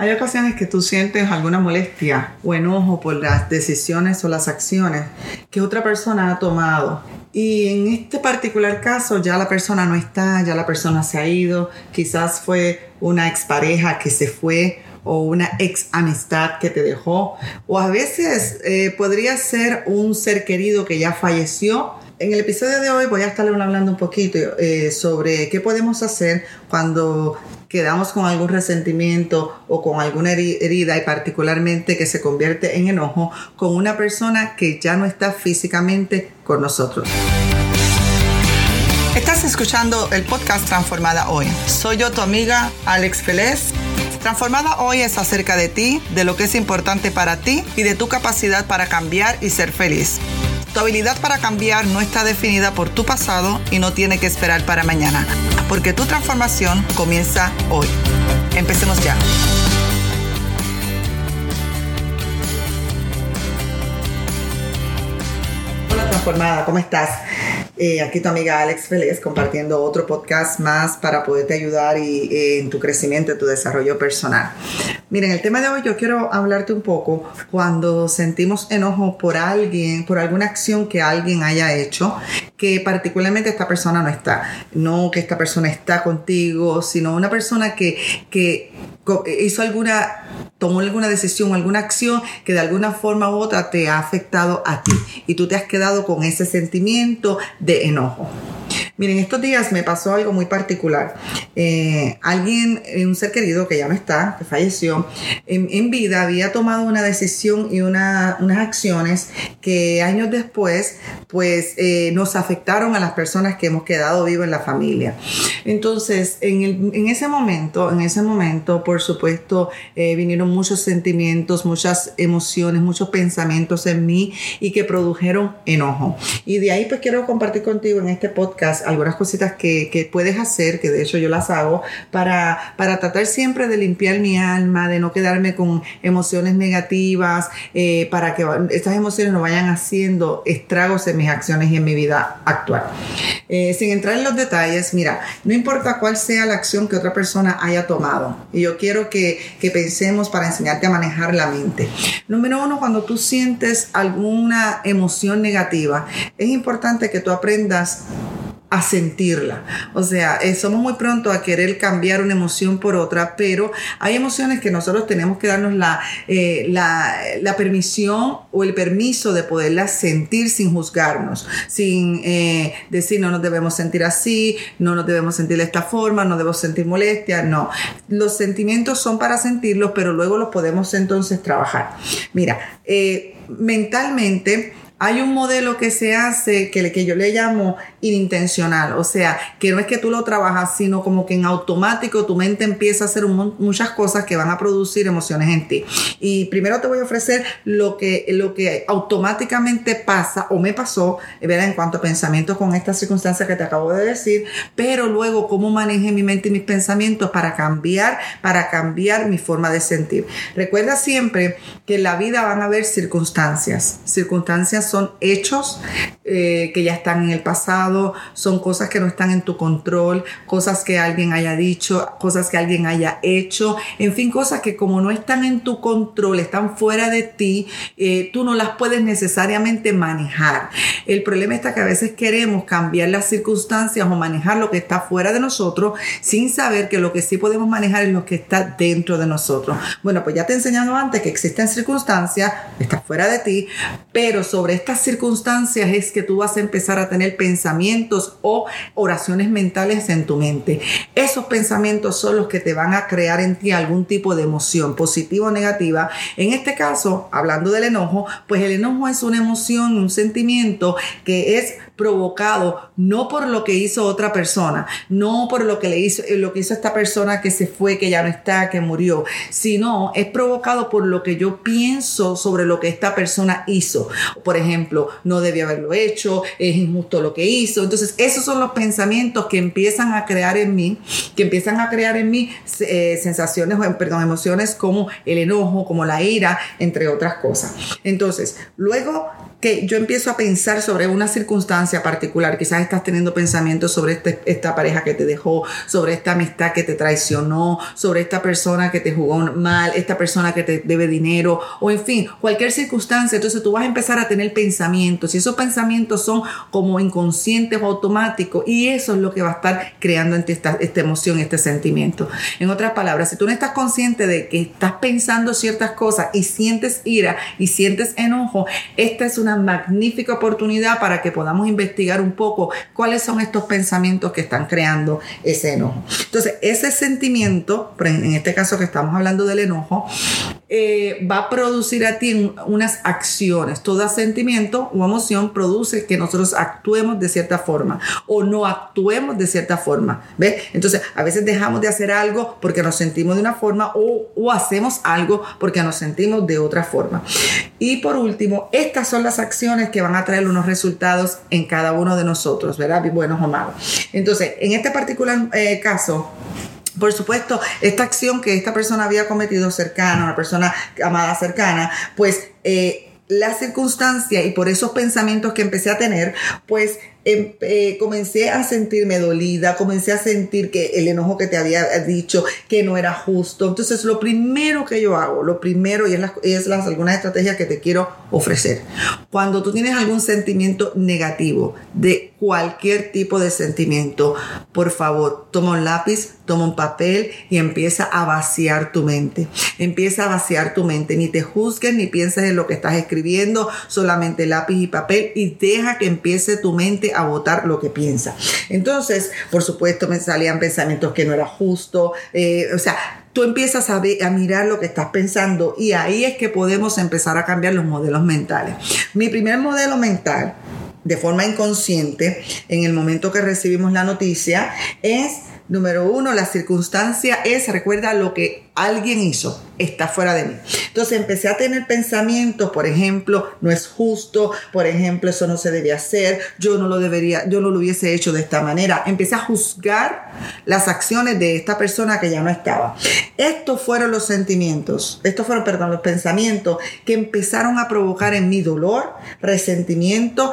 Hay ocasiones que tú sientes alguna molestia o enojo por las decisiones o las acciones que otra persona ha tomado. Y en este particular caso ya la persona no está, ya la persona se ha ido, quizás fue una expareja que se fue o una ex amistad que te dejó, o a veces eh, podría ser un ser querido que ya falleció. En el episodio de hoy voy a estar hablando un poquito eh, sobre qué podemos hacer cuando quedamos con algún resentimiento o con alguna herida y particularmente que se convierte en enojo con una persona que ya no está físicamente con nosotros. Estás escuchando el podcast Transformada Hoy. Soy yo tu amiga Alex Feliz. Transformada Hoy es acerca de ti, de lo que es importante para ti y de tu capacidad para cambiar y ser feliz. Tu habilidad para cambiar no está definida por tu pasado y no tiene que esperar para mañana, porque tu transformación comienza hoy. Empecemos ya. Hola transformada, ¿cómo estás? Eh, aquí tu amiga Alex Félix compartiendo otro podcast más para poderte ayudar y, eh, en tu crecimiento, en tu desarrollo personal. Miren, el tema de hoy yo quiero hablarte un poco cuando sentimos enojo por alguien, por alguna acción que alguien haya hecho, que particularmente esta persona no está. No que esta persona está contigo, sino una persona que, que hizo alguna, tomó alguna decisión, alguna acción que de alguna forma u otra te ha afectado a ti y tú te has quedado con ese sentimiento de enojo. Miren, estos días me pasó algo muy particular. Eh, alguien, eh, un ser querido que ya no está, que falleció, en, vida había tomado una decisión y unas acciones que años después, pues, eh, nos afectaron a las personas que hemos quedado vivos en la familia. Entonces, en, ese momento, en ese momento, por supuesto, vinieron muchos sentimientos, muchas emociones, muchos pensamientos en mí y que produjeron enojo. Y de ahí, pues, quiero compartir contigo en este podcast algunas cositas que, que, puedes hacer, que de hecho yo las hago, para, para tratar siempre de limpiar mi alma, de no quedarme con emociones negativas, eh, para que estas emociones no vayan haciendo estragos en mis acciones y en mi vida actual. Eh, sin entrar en los detalles, mira, no importa cuál sea la acción que otra persona haya tomado, y yo quiero que, que pensemos para enseñarte a manejar la mente. Número uno, cuando tú sientes alguna emoción negativa, es importante que tú aprendas a sentirla. O sea, eh, somos muy pronto a querer cambiar una emoción por otra, pero hay emociones que nosotros tenemos que darnos la, eh, la, la, permisión o el permiso de poderlas sentir sin juzgarnos, sin eh, decir no nos debemos sentir así, no nos debemos sentir de esta forma, no debemos sentir molestia, no. Los sentimientos son para sentirlos, pero luego los podemos entonces trabajar. Mira, mentalmente, hay un modelo que se hace que, que yo le llamo inintencional, o sea, que no es que tú lo trabajas, sino como que en automático tu mente empieza a hacer muchas cosas que van a producir emociones en ti. Y primero te voy a ofrecer lo que, lo que automáticamente pasa o me pasó, ¿verdad? En cuanto a pensamientos con esta circunstancia que te acabo de decir, pero luego cómo maneje mi mente y mis pensamientos para cambiar, para cambiar mi forma de sentir. Recuerda siempre que en la vida van a haber circunstancias, circunstancias son hechos eh, que ya están en el pasado, son cosas que no están en tu control, cosas que alguien haya dicho, cosas que alguien haya hecho, en fin, cosas que como no están en tu control, están fuera de ti, eh, tú no las puedes necesariamente manejar. El problema está que a veces queremos cambiar las circunstancias o manejar lo que está fuera de nosotros sin saber que lo que sí podemos manejar es lo que está dentro de nosotros. Bueno, pues ya te he enseñado antes que existen circunstancias, está fuera de ti, pero sobre estas circunstancias es que tú vas a empezar a tener pensamientos o oraciones mentales en tu mente. Esos pensamientos son los que te van a crear en ti algún tipo de emoción, positiva o negativa. En este caso, hablando del enojo, pues el enojo es una emoción, un sentimiento que es provocado no por lo que hizo otra persona, no por lo que le hizo lo que hizo esta persona que se fue, que ya no está, que murió, sino es provocado por lo que yo pienso sobre lo que esta persona hizo. Por ejemplo, no debía haberlo hecho, es injusto lo que hizo. Entonces, esos son los pensamientos que empiezan a crear en mí, que empiezan a crear en mí eh, sensaciones, perdón, emociones como el enojo, como la ira, entre otras cosas. Entonces, luego que yo empiezo a pensar sobre una circunstancia particular, quizás estás teniendo pensamientos sobre este, esta pareja que te dejó, sobre esta amistad que te traicionó, sobre esta persona que te jugó mal, esta persona que te debe dinero, o en fin, cualquier circunstancia, entonces tú vas a empezar a tener pensamientos y esos pensamientos son como inconscientes o automáticos y eso es lo que va a estar creando en ti esta, esta emoción, este sentimiento. En otras palabras, si tú no estás consciente de que estás pensando ciertas cosas y sientes ira y sientes enojo, esta es una magnífica oportunidad para que podamos investigar un poco cuáles son estos pensamientos que están creando ese enojo. Entonces, ese sentimiento, en este caso que estamos hablando del enojo, eh, va a producir a ti unas acciones. Todo sentimiento o emoción produce que nosotros actuemos de cierta forma o no actuemos de cierta forma. ¿Ves? Entonces, a veces dejamos de hacer algo porque nos sentimos de una forma o, o hacemos algo porque nos sentimos de otra forma. Y por último, estas son las acciones que van a traer unos resultados en cada uno de nosotros, ¿verdad? Buenos o malos. Entonces, en este particular eh, caso, por supuesto, esta acción que esta persona había cometido cercana, una persona amada cercana, pues eh, la circunstancia y por esos pensamientos que empecé a tener, pues Em, eh, comencé a sentirme dolida, comencé a sentir que el enojo que te había dicho que no era justo. Entonces, lo primero que yo hago, lo primero, y es, las, es las, algunas estrategias que te quiero ofrecer. Cuando tú tienes algún sentimiento negativo, de cualquier tipo de sentimiento, por favor, toma un lápiz, toma un papel y empieza a vaciar tu mente. Empieza a vaciar tu mente. Ni te juzgues ni pienses en lo que estás escribiendo, solamente lápiz y papel y deja que empiece tu mente a votar lo que piensa. Entonces, por supuesto, me salían pensamientos que no era justo, eh, o sea, tú empiezas a, a, mirar lo que estás pensando y ahí es que podemos empezar a cambiar los modelos mentales. Mi primer modelo mental, de forma inconsciente, en el momento que recibimos la noticia, es, número uno, la circunstancia es, recuerda lo que alguien hizo, está fuera de mí. Entonces empecé a tener pensamientos, por ejemplo, no es justo, por ejemplo, eso no se debe hacer, yo no lo debería, yo no lo hubiese hecho de esta manera. Empecé a juzgar las acciones de esta persona que ya no estaba. Estos fueron los sentimientos, estos fueron, perdón, los pensamientos que empezaron a provocar en mí dolor, resentimiento,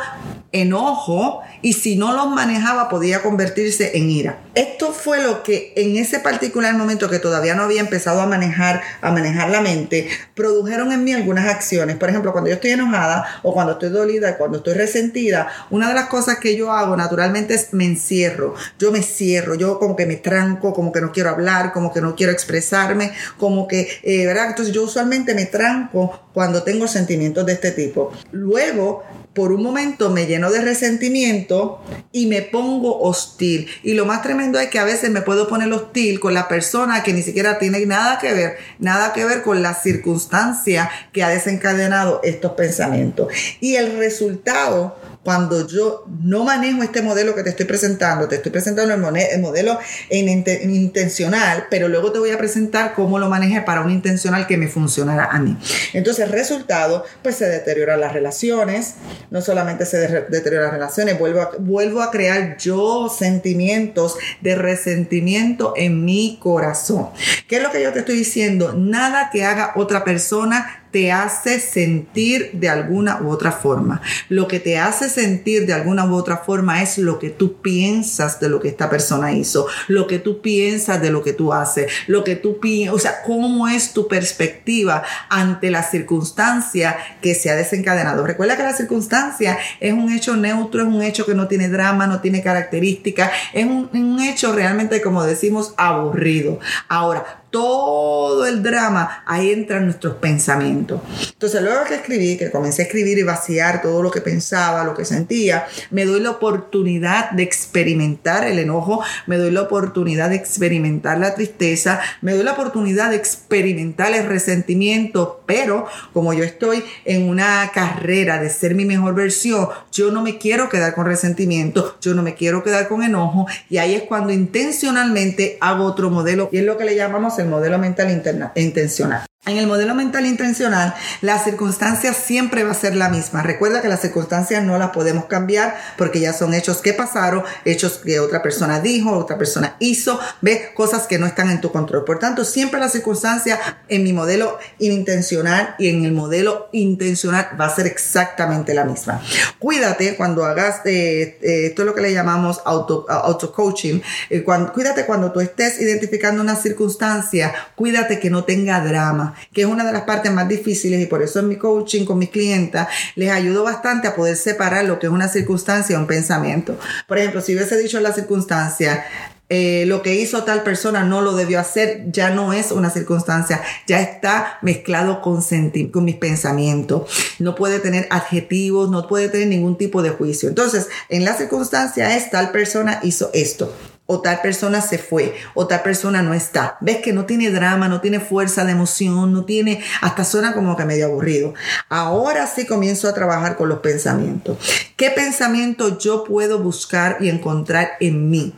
enojo y si no los manejaba podía convertirse en ira. Esto fue lo que en ese particular momento que todavía no había empezado a manejar, a manejar la mente, produjeron en mí algunas acciones. Por ejemplo, cuando yo estoy enojada o cuando estoy dolida, cuando estoy resentida, una de las cosas que yo hago naturalmente es me encierro. Yo me cierro, yo como que me tranco, como que no quiero hablar, como que no quiero expresarme, como que, eh, ¿verdad? Entonces yo usualmente me tranco cuando tengo sentimientos de este tipo. Luego por un momento me lleno de resentimiento y me pongo hostil. Y lo más tremendo es que a veces me puedo poner hostil con la persona que ni siquiera tiene nada que ver, nada que ver con la circunstancia que ha desencadenado estos pensamientos. Y el resultado cuando yo no manejo este modelo que te estoy presentando, te estoy presentando el, modelo en, intencional, pero luego te voy a presentar cómo lo maneje para un intencional que me funcionará a mí. Entonces, resultado, pues se deterioran las relaciones, no solamente se deterioran las relaciones, vuelvo a crear yo sentimientos de resentimiento en mi corazón. ¿Qué es lo que yo te estoy diciendo? Nada que haga otra persona te hace sentir de alguna u otra forma. Lo que te hace sentir de alguna u otra forma es lo que tú piensas de lo que esta persona hizo, lo que tú piensas de lo que tú haces, lo que tú piensas, o sea, cómo es tu perspectiva ante la circunstancia que se ha desencadenado. Recuerda que la circunstancia es un hecho neutro, es un hecho que no tiene drama, no tiene características, es un, un hecho realmente, como decimos, aburrido. Ahora, todo el drama, ahí entran nuestros pensamientos. Entonces, luego que escribí, que comencé a escribir y vaciar todo lo que pensaba, lo que sentía, me doy la oportunidad de experimentar el enojo, me doy la oportunidad de experimentar la tristeza, me doy la oportunidad de experimentar el resentimiento, pero como yo estoy en una carrera de ser mi mejor versión, yo no me quiero quedar con resentimiento, yo no me quiero quedar con enojo y ahí es cuando intencionalmente hago otro modelo y es lo que le llamamos el modelo mental intencional. En el modelo mental intencional, la circunstancia siempre va a ser la misma. Recuerda que las circunstancias no las podemos cambiar porque ya son hechos que pasaron, hechos que otra persona dijo, otra persona hizo, ve cosas que no están en tu control. Por tanto, siempre la circunstancia en mi modelo intencional y en el modelo intencional va a ser exactamente la misma. Cuídate cuando hagas, eh, eh, esto es lo que le llamamos auto, auto coaching, eh, cuídate cuando tú estés identificando una circunstancia, cuídate que no tenga drama que es una de las partes más difíciles y por eso en mi coaching con mis clientas les ayudo bastante a poder separar lo que es una circunstancia o un pensamiento. Por ejemplo, si hubiese dicho en la circunstancia, eh, lo que hizo tal persona no lo debió hacer, ya no es una circunstancia, ya está mezclado con, con mis pensamientos. No puede tener adjetivos, no puede tener ningún tipo de juicio. Entonces, en la circunstancia es tal persona hizo esto o tal persona se fue, o tal persona no está. Ves que no tiene drama, no tiene fuerza de emoción, no tiene, hasta suena como que medio aburrido. Ahora sí comienzo a trabajar con los pensamientos. ¿Qué pensamiento yo puedo buscar y encontrar en mí?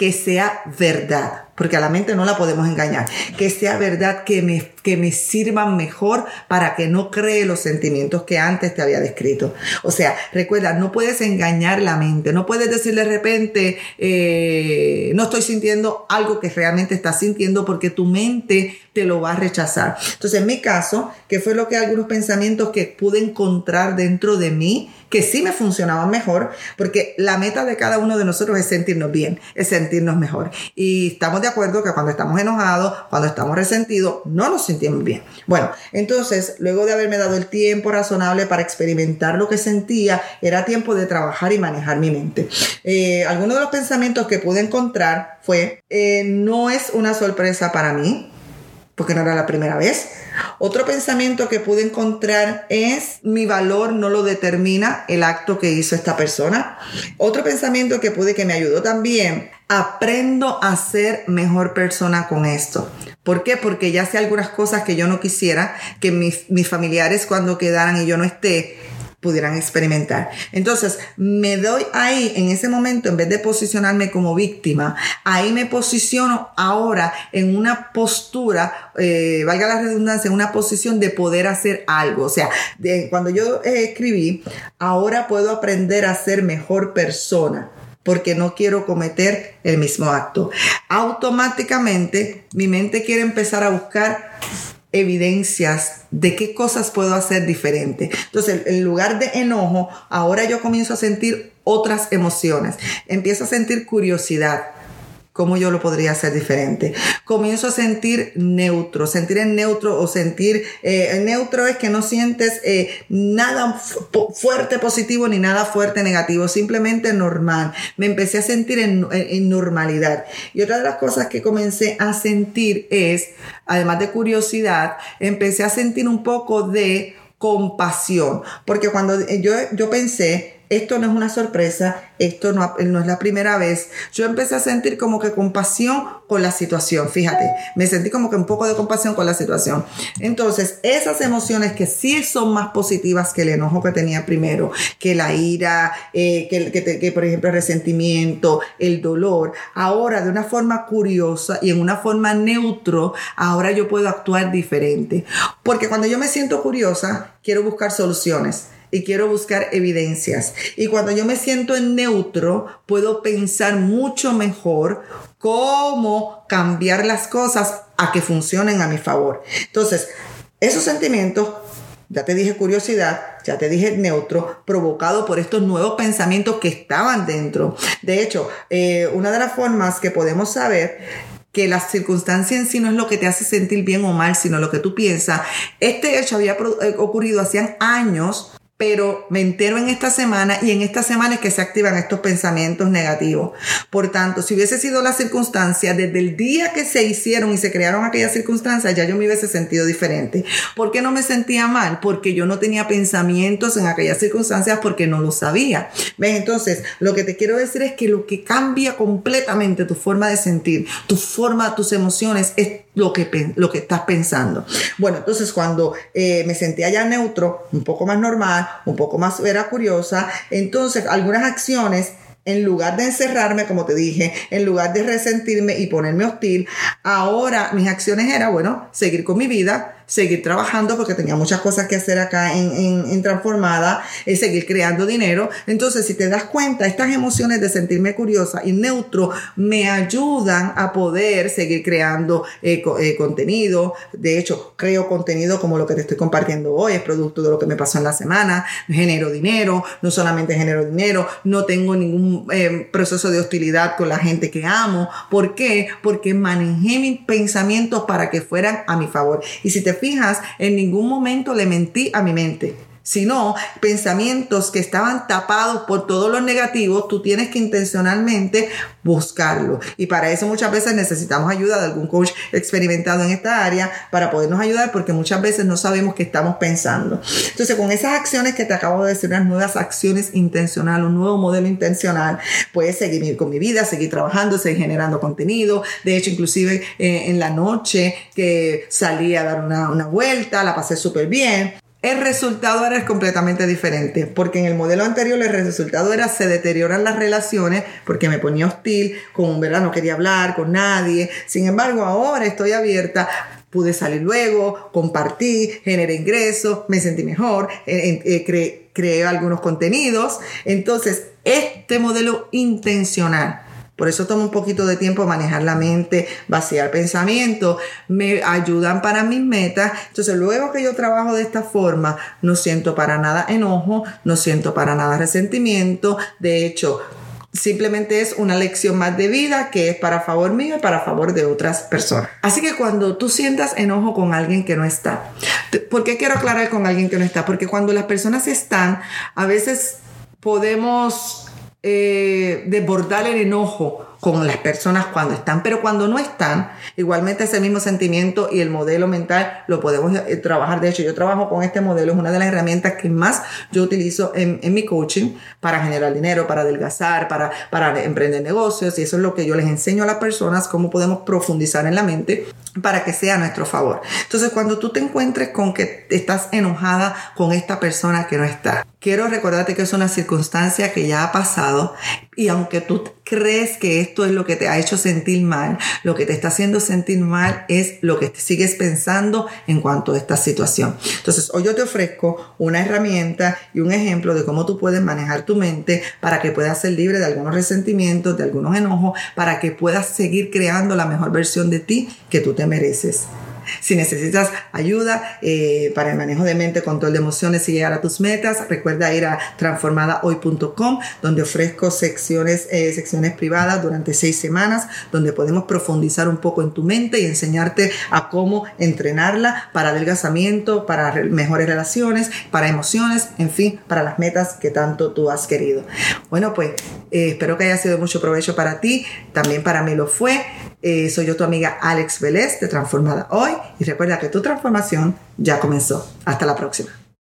Que sea verdad porque a la mente no la podemos engañar. Que sea verdad, que me, que me sirvan mejor para que no cree los sentimientos que antes te había descrito. O sea, recuerda, no puedes engañar la mente, no puedes decir de repente, eh, no estoy sintiendo algo que realmente estás sintiendo porque tu mente te lo va a rechazar. Entonces, en mi caso, que fue lo que algunos pensamientos que pude encontrar dentro de mí, que sí me funcionaban mejor, porque la meta de cada uno de nosotros es sentirnos bien, es sentirnos mejor. Y estamos de acuerdo que cuando estamos enojados, cuando estamos resentidos, no nos sentimos bien. Bueno, entonces, luego de haberme dado el tiempo razonable para experimentar lo que sentía, era tiempo de trabajar y manejar mi mente. Eh, algunos de los pensamientos que pude encontrar fue, eh, no es una sorpresa para mí, porque no era la primera vez. Otro pensamiento que pude encontrar es mi valor no lo determina el acto que hizo esta persona. Otro pensamiento que pude que me ayudó también aprendo a ser mejor persona con esto. ¿Por qué? Porque ya sé algunas cosas que yo no quisiera que mis, mis familiares cuando quedaran y yo no esté pudieran experimentar. Entonces, me doy ahí, en ese momento, en vez de posicionarme como víctima, ahí me posiciono ahora en una postura, eh, valga la redundancia, en una posición de poder hacer algo. O sea, cuando yo eh, escribí, ahora puedo aprender a ser mejor persona porque no quiero cometer el mismo acto. Automáticamente mi mente quiere empezar a buscar evidencias de qué cosas puedo hacer diferente. Entonces, en lugar de enojo, ahora yo comienzo a sentir otras emociones. Empiezo a sentir curiosidad ¿Cómo yo lo podría hacer diferente? Comienzo a sentir neutro, sentir en neutro o sentir, eh, neutro es que no sientes eh, nada fuerte positivo ni nada fuerte negativo, simplemente normal. Me empecé a sentir en, en normalidad. Y otra de las cosas que comencé a sentir es, además de curiosidad, empecé a sentir un poco de compasión, porque cuando yo, yo pensé, esto no es una sorpresa, esto no, no, es la primera vez. Yo empecé a sentir como que compasión con la situación, fíjate, me sentí como que un poco de compasión con la situación. Entonces, esas emociones que sí son más positivas que el enojo que tenía primero, que la ira, eh, que, que, por ejemplo el resentimiento, el dolor, ahora de una forma curiosa y en una forma neutro, ahora yo puedo actuar diferente. Porque cuando yo me siento curiosa, quiero buscar soluciones y quiero buscar evidencias. Y cuando yo me siento en neutro, puedo pensar mucho mejor cómo cambiar las cosas a que funcionen a mi favor. Entonces, esos sentimientos, ya te dije curiosidad, ya te dije neutro, provocado por estos nuevos pensamientos que estaban dentro. De hecho, eh, una de las formas que podemos saber que la circunstancia en sí no es lo que te hace sentir bien o mal, sino lo que tú piensas. Este hecho había eh, ocurrido hacían años pero me entero en esta semana y en esta semana es que se activan estos pensamientos negativos. Por tanto, si hubiese sido la circunstancia desde el día que se hicieron y se crearon aquellas circunstancias, ya yo me hubiese sentido diferente. ¿Por qué no me sentía mal? Porque yo no tenía pensamientos en aquellas circunstancias porque no lo sabía. ¿Ves? Entonces, lo que te quiero decir es que lo que cambia completamente tu forma de sentir, tu forma, tus emociones, es lo que, lo que estás pensando. Bueno, entonces cuando eh, me sentía ya neutro, un poco más normal, un poco más era curiosa, entonces algunas acciones en lugar de encerrarme, como te dije, en lugar de resentirme y ponerme hostil, ahora mis acciones eran, bueno, seguir con mi vida, seguir trabajando porque tenía muchas cosas que hacer acá en, en, Transformada, es seguir creando dinero. Entonces, si te das cuenta, estas emociones de sentirme curiosa y neutro me ayudan a poder seguir creando eh, eh, contenido. De hecho, creo contenido como lo que te estoy compartiendo hoy, es producto de lo que me pasó en la semana, genero dinero, no solamente genero dinero, no tengo ningún eh, proceso de hostilidad con la gente que amo. ¿Por qué? Porque manejé mis pensamientos para que fueran a mi favor. Y si te fijas, en ningún momento le mentí a mi mente sino pensamientos que estaban tapados por todos los negativos, tú tienes que intencionalmente buscarlo. Y para eso muchas veces necesitamos ayuda de algún coach experimentado en esta área para podernos ayudar porque muchas veces no sabemos qué estamos pensando. Entonces, con esas acciones que te acabo de decir, unas nuevas acciones intencionales, un nuevo modelo intencional, puedes seguir con mi vida, seguir trabajando, seguir generando contenido. De hecho, inclusive eh, en la noche que salí a dar una, una vuelta, la pasé súper bien el resultado era completamente diferente, porque en el modelo anterior el resultado era se deterioran las relaciones porque me ponía hostil, con verdad no quería hablar con nadie. Sin embargo, ahora estoy abierta pude salir luego, compartí, generé ingresos, me sentí mejor, eh, eh, creé algunos contenidos. Entonces, este modelo intencional por eso toma un poquito de tiempo manejar la mente, vaciar pensamiento, me ayudan para mis metas. Entonces, luego que yo trabajo de esta forma, no siento para nada enojo, no siento para nada resentimiento. De hecho, Simplemente es una lección más de vida que es para favor mío y para favor de otras personas. Así que cuando tú sientas enojo con alguien que no está, ¿por qué quiero aclarar con alguien que no está? Porque cuando las personas están, a veces podemos eh, desbordar el enojo con las personas cuando están, pero cuando no están, igualmente ese mismo sentimiento y el modelo mental lo podemos eh, trabajar. De hecho, yo trabajo con este modelo, es una de las herramientas que más yo utilizo en, mi coaching para generar dinero, para adelgazar, para, para emprender negocios y eso es lo que yo les enseño a las personas, cómo podemos profundizar en la mente para que sea a nuestro favor. Entonces, cuando tú te encuentres con que estás enojada con esta persona que no está, quiero recordarte que es una circunstancia que ya ha pasado y aunque tú crees que esto es lo que te ha hecho sentir mal, lo que te está haciendo sentir mal es lo que sigues pensando en cuanto a esta situación. Entonces, hoy yo te ofrezco una herramienta y un ejemplo de cómo tú puedes manejar tu mente para que puedas ser libre de algunos resentimientos, de algunos enojos, para que puedas seguir creando la mejor versión de ti que tú te mereces. Si necesitas ayuda eh, para el manejo de mente, control de emociones y llegar a tus metas, recuerda ir a transformadahoy.com, donde ofrezco secciones, eh, secciones privadas durante seis semanas, donde podemos profundizar un poco en tu mente y enseñarte a cómo entrenarla para adelgazamiento, para mejores relaciones, para emociones, en fin, para las metas que tanto tú has querido. Bueno, pues eh, espero que haya sido de mucho provecho para ti, también para mí lo fue. Soy yo tu amiga Alex Vélez de Transformada Hoy y recuerda que tu transformación ya comenzó. Hasta la próxima.